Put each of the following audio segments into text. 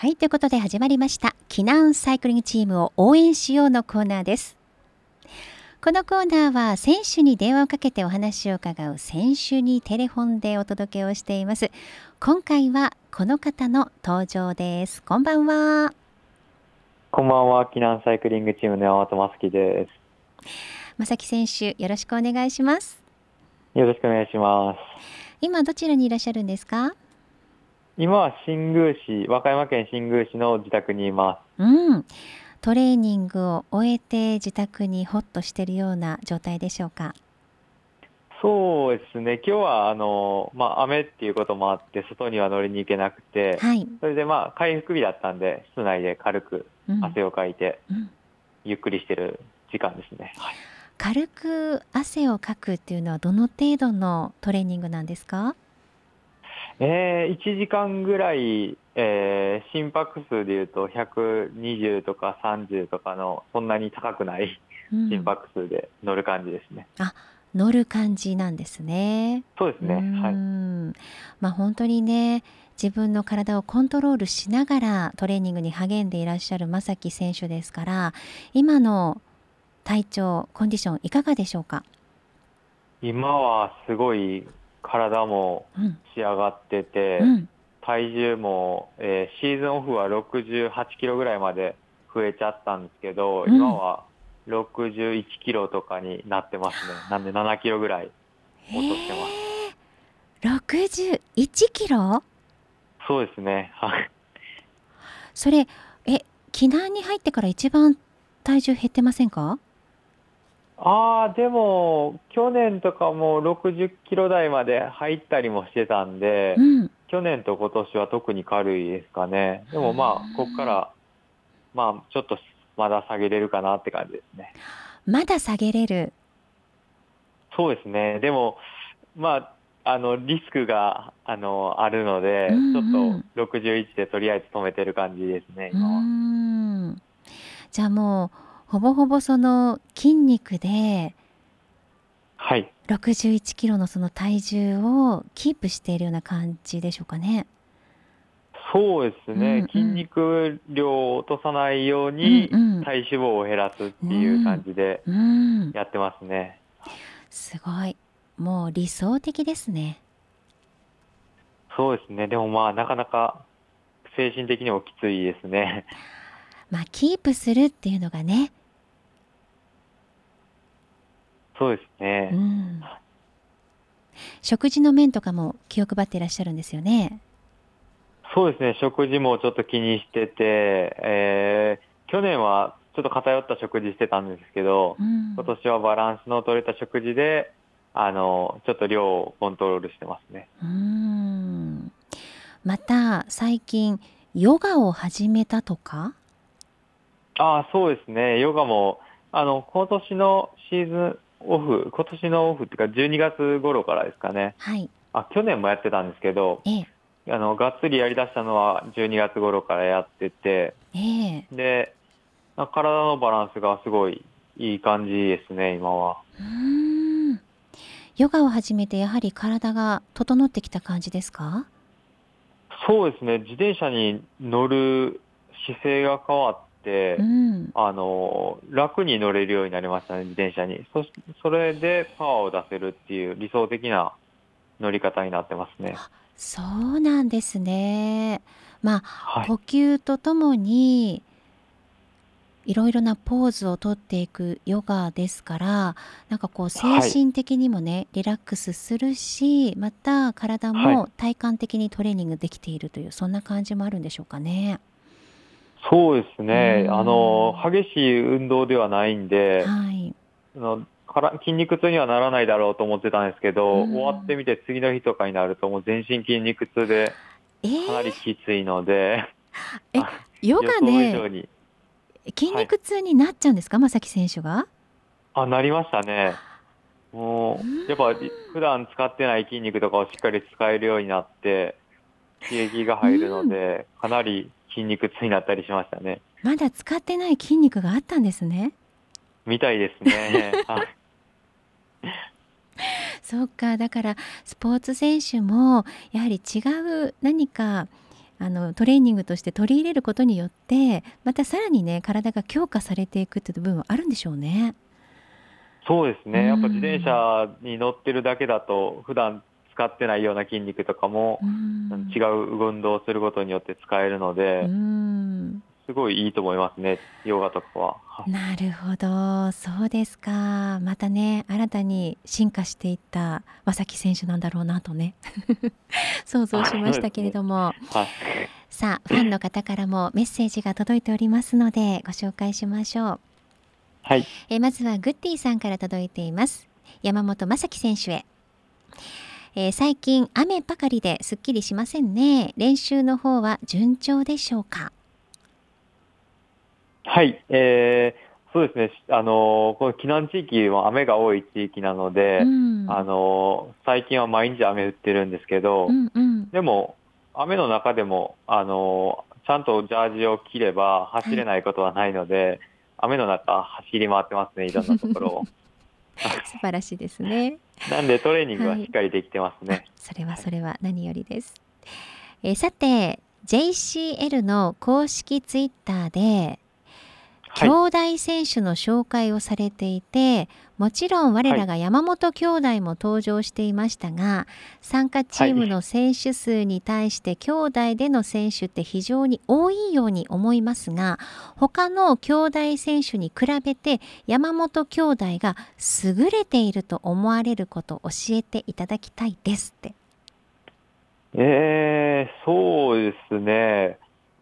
はいということで始まりました避難サイクリングチームを応援しようのコーナーです。このコーナーは選手に電話をかけてお話を伺う選手にテレフォンでお届けをしています。今回はこの方の登場です。こんばんは。こんばんは避難サイクリングチームの山本真樹です。正木選手よろしくお願いしますよろしくお願いします今どちらにいらっしゃるんですか今は新宮市、和歌山県新宮市の自宅にいます。うん。トレーニングを終えて自宅にホッとしているような状態でしょうか？そうですね。今日はあのまあ雨っていうこともあって外には乗りに行けなくて、はい、それでまあ回復日だったんで室内で軽く汗をかいて、うん、ゆっくりしてる時間ですね。はい、軽く汗をかくっていうのはどの程度のトレーニングなんですか？えー、1時間ぐらい、えー、心拍数でいうと120とか30とかのそんなに高くない心拍数で乗る感じですね。うん、あ乗る感じなんですね。そうですね。はい。まあ本当にね自分の体をコントロールしながらトレーニングに励んでいらっしゃる正木選手ですから今の体調コンディションいかがでしょうか？今はすごい体も仕上がってて、うん、体重も、えー、シーズンオフは68キロぐらいまで増えちゃったんですけど、うん、今は61キロとかになってますね。なんで7キロぐらい落としてます。61キロ？そうですね。はい。それ、え、避難に入ってから一番体重減ってませんか？ああ、でも、去年とかも60キロ台まで入ったりもしてたんで、うん、去年と今年は特に軽いですかね。でもまあ、ここから、まあ、ちょっとまだ下げれるかなって感じですね。まだ下げれる？そうですね。でも、まあ、あの、リスクが、あの、あるので、うんうん、ちょっと61でとりあえず止めてる感じですね、今は。じゃあもう、ほぼほぼその筋肉で、はい、61キロのその体重をキープしているような感じでしょうかね。そうですね、うんうん、筋肉量を落とさないように体脂肪を減らすっていう感じでやってますね。うんうん、すごい。もう理想的ですね。そうですね。でもまあなかなか精神的にもきついですね。まあキープするっていうのがね、そうですね、うん、食事の面とかも気を配っていらっしゃるんですよね？そうですね、食事もちょっと気にしてて、えー、去年はちょっと偏った食事してたんですけど、うん、今年はバランスの取れた食事で、あの、ちょっと量をコントロールしてますね。うんまた、最近、ヨガを始めたとか？ああ、そうですね。ヨガも、あの、今年のシーズン、オフ、今年のオフっていうか12月頃からですかね。はい。あ、去年もやってたんですけど、ええ、あの、がっつりやりだしたのは12月頃からやってて、ええ、で、体のバランスがすごいいい感じですね、今は。うん。ヨガを始めてやはり体が整ってきた感じですか？そうですね、自転車に乗る姿勢が変わっ、うん、あの楽に乗れるようになりましたね、自転車に。そそれでパワーを出せるっていう理想的な乗り方になってますね。そうなんですね。まあ、はい、呼吸とともにいろいろなポーズをとっていくヨガですからなんかこう精神的にもね、はい、リラックスするしまた体も体感的にトレーニングできているという、はい、そんな感じもあるんでしょうかね。そうですね、あの激しい運動ではないんで、はい、あのから筋肉痛にはならないだろうと思ってたんですけど、終わってみて次の日とかになると、もう全身筋肉痛で、かなりきついので、えー、ヨガで筋肉痛になっちゃうんですか、正、は、木、選手が？あなりましたね。もう、やっぱ普段使ってない筋肉とかをしっかり使えるようになって、刺激が入るので、かなり筋肉痛になったりしましたね。まだ使ってない筋肉があったんですね。みたいですね。そうかだからスポーツ選手もやはり違う何かあのトレーニングとして取り入れることによってまたさらにね体が強化されていくっていう部分はあるんでしょうね。そうですね、やっぱ自転車に乗ってるだけだと普段使ってないような筋肉とかも違う運動をすることによって使えるので、すごいいいと思いますね、ヨガとかは。なるほど、そうですか。またね、新たに進化していった正木選手なんだろうなとね、想像しましたけれども。はい、さあ、ファンの方からもメッセージが届いておりますので、ご紹介しましょう。はい。えまずはグッディさんから届いています。山本正樹選手へ。えー、最近雨ばかりですっきりしませんね。練習の方は順調でしょうか？はい、えー、そうですね、あのこの避難地域は雨が多い地域なので、うん、あの最近は毎日雨降ってるんですけど、うんうん、でも、雨の中でもあのちゃんとジャージを着れば走れないことはないので、はい、雨の中、走り回ってますね、いろんなところを。素晴らしいですね。なんでトレーニングはしっかりできてますね。はい、それはそれは何よりです。えー、さて、JCL の公式ツイッターで、兄弟選手の紹介をされていて、もちろん我らが山本兄弟も登場していましたが、参加チームの選手数に対して兄弟での選手って非常に多いように思いますが他の兄弟選手に比べて山本兄弟が優れていると思われることを教えていただきたいですって。えー、そうですね。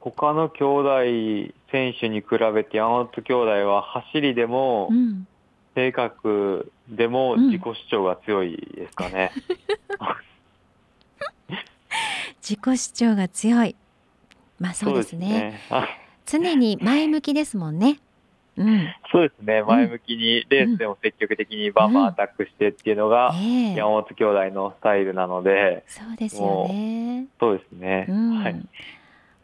他の兄弟選手に比べて山本兄弟は走りでも、うん、性格でも自己主張が強いですかね。自己主張が強い。まあそうですね。すね常に前向きですもんね。うん、そうですね、前向きに、レースでも積極的にバンバンアタックしてっていうのが、山本兄弟のスタイルなので、そうですよね。そうですね。はい。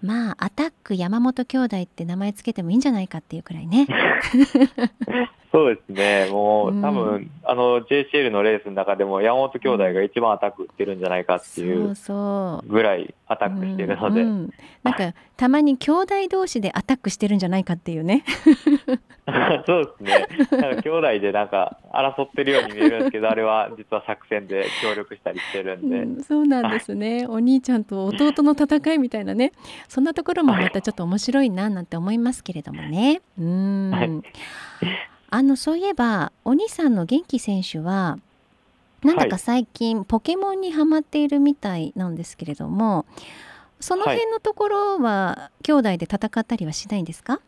まあアタック山本兄弟って名前つけてもいいんじゃないかっていうくらいね。そうですねもう、多分あの JCL のレースの中でも山本兄弟が一番アタック打ってるんじゃないかっていうぐらいアタックしてるので、うんうん、なんかたまに兄弟同士でアタックしてるんじゃないかっていうね そうですね。なんか兄弟でなんか争ってるように見えるんですけど、あれは実は作戦で協力したりしてるんで。うん、そうなんですね。お兄ちゃんと弟の戦いみたいなね、そんなところもまたちょっと面白いななんて思いますけれどもね。うん。はい、あのそういえばお兄さんの元気選手は。なんだか最近、はい、ポケモンにはまっているみたいなんですけれどもその辺のところは兄弟で戦ったりはしないんですか、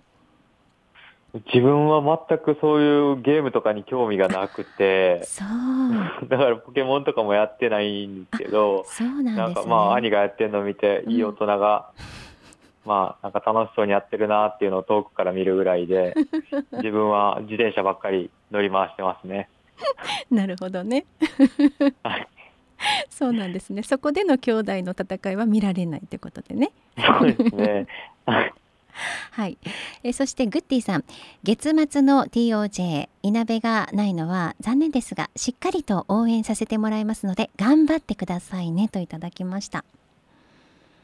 自分は全くそういうゲームとかに興味がなくて、そう。だからポケモンとかもやってないんですけど、そうなんです、ね、なんかまあ兄がやってるのを見て、いい大人が、うん、まあなんか楽しそうにやってるなっていうのを遠くから見るぐらいで、自分は自転車ばっかり乗り回してますね。なるほどね。はい。そうなんですね。そこでの兄弟の戦いは見られないということでね。そうですね。はい、えそしてグッディさん月末の TOJ いなべがないのは残念ですがしっかりと応援させてもらいますので頑張ってくださいねといただきました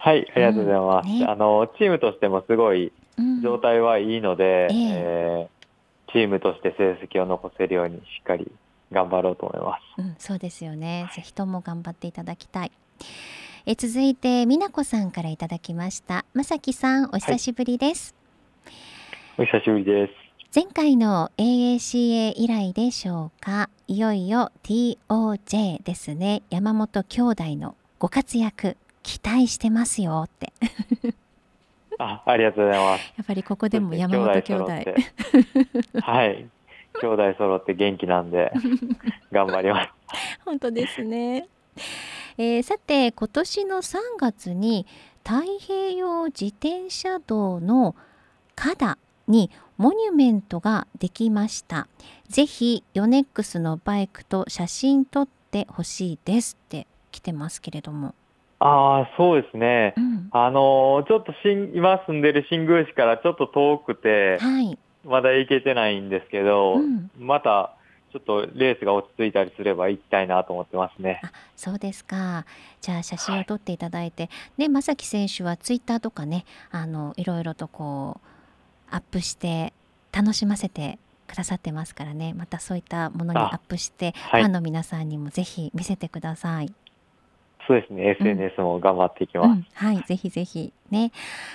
はいありがとうございます、うんね、あのチームとしてもすごい状態はいいので、うん、ええ。ー、チームとして成績を残せるようにしっかり頑張ろうと思います、うん、そうですよね。ぜひとも頑張っていただきたい。え続いて美奈子さんからいただきました。まさきさんお久しぶりです、はい、お久しぶりです。前回の AACA 以来でしょうか。いよいよ TOJ ですね。山本兄弟のご活躍期待してますよって。あありがとうございます。やっぱりここでも山本兄弟 はい。兄弟揃って元気なんで 頑張ります。本当ですね。えー、さて今年の3月に太平洋自転車道の花にモニュメントができました。ぜひヨネックスのバイクと写真撮ってほしいですって来てますけれどもああそうですね、うん、あのー、ちょっと今住んでる新宮市からちょっと遠くて、はい、まだ行けてないんですけど、うん、またちょっとレースが落ち着いたりすれば行きたいなと思ってますね。あそうですか。じゃあ写真を撮っていただいて、はい、ね、正木選手はツイッターとかね、あのいろいろとこうアップして楽しませてくださってますからね、またそういったものにアップして、はい、ファンの皆さんにもぜひ見せてください。そうですね、SNS も頑張っていきます。うんうん、はい、ぜひぜひね。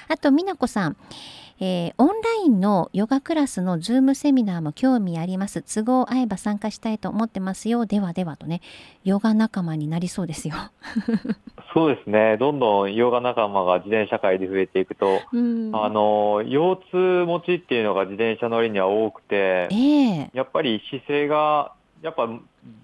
あと美奈子さん、えー、オンラインのヨガクラスのズームセミナーも興味あります。都合合えば参加したいと思ってますよ。ではではとね、ヨガ仲間になりそうですよ。そうですね。どんどんヨガ仲間が自転車界で増えていくと、うん、あの、腰痛持ちっていうのが自転車乗りには多くて、えー、やっぱり姿勢がやっぱ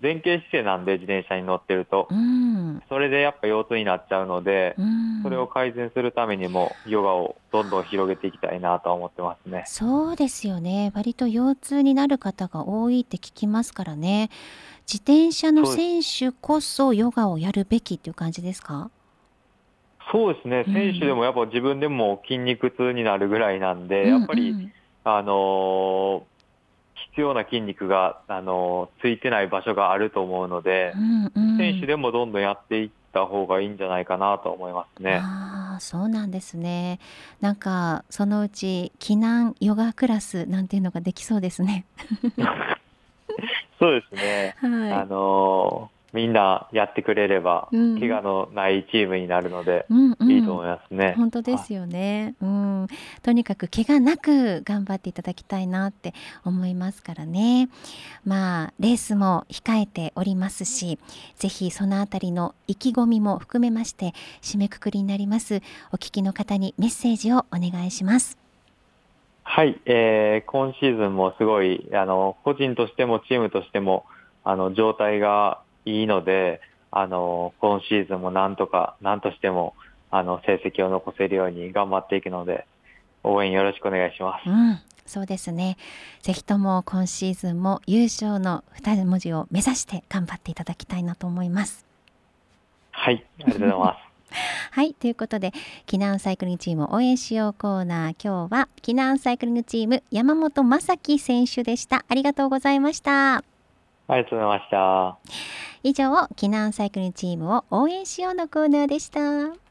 前傾姿勢なんで自転車に乗ってると、うん、それでやっぱ腰痛になっちゃうので、うん、それを改善するためにもヨガをどんどん広げていきたいなと思ってますね。そうですよね。割と腰痛になる方が多いって聞きますからね。自転車の選手こそヨガをやるべきっていう感じですか？そうですね、選手でもやっぱ自分でも筋肉痛になるぐらいなんで、やっぱり、あのー必要な筋肉が、あの、ついてない場所があると思うので、うんうん、選手でもどんどんやっていった方がいいんじゃないかなと思いますね。ああ、そうなんですね。なんか、そのうち、避難ヨガクラスなんていうのができそうですね。そうですね。はい、あのみんなやってくれれば、うん、怪我のないチームになるので、うんうん、いいと思いますね。本当ですよね。うん、とにかく怪我なく頑張っていただきたいなって思いますからね。まあレースも控えておりますし、ぜひそのあたりの意気込みも含めまして締めくくりになります。お聞きの方にメッセージをお願いします。はい、えー、今シーズンもすごいあの個人としてもチームとしてもあの状態がいいので、あの、今シーズンもなんとか、なんとしても、あの、成績を残せるように頑張っていくので、応援よろしくお願いします。うん、そうですね。ぜひとも今シーズンも優勝の二文字を目指して頑張っていただきたいなと思います。はい、ありがとうございます。はい、ということで、避難サイクリングチーム応援しようコーナー、今日は避難サイクリングチーム山本正樹選手でした。ありがとうございました。ありがとうございました。以上、避難サイクルチームを応援しようのコーナーでした。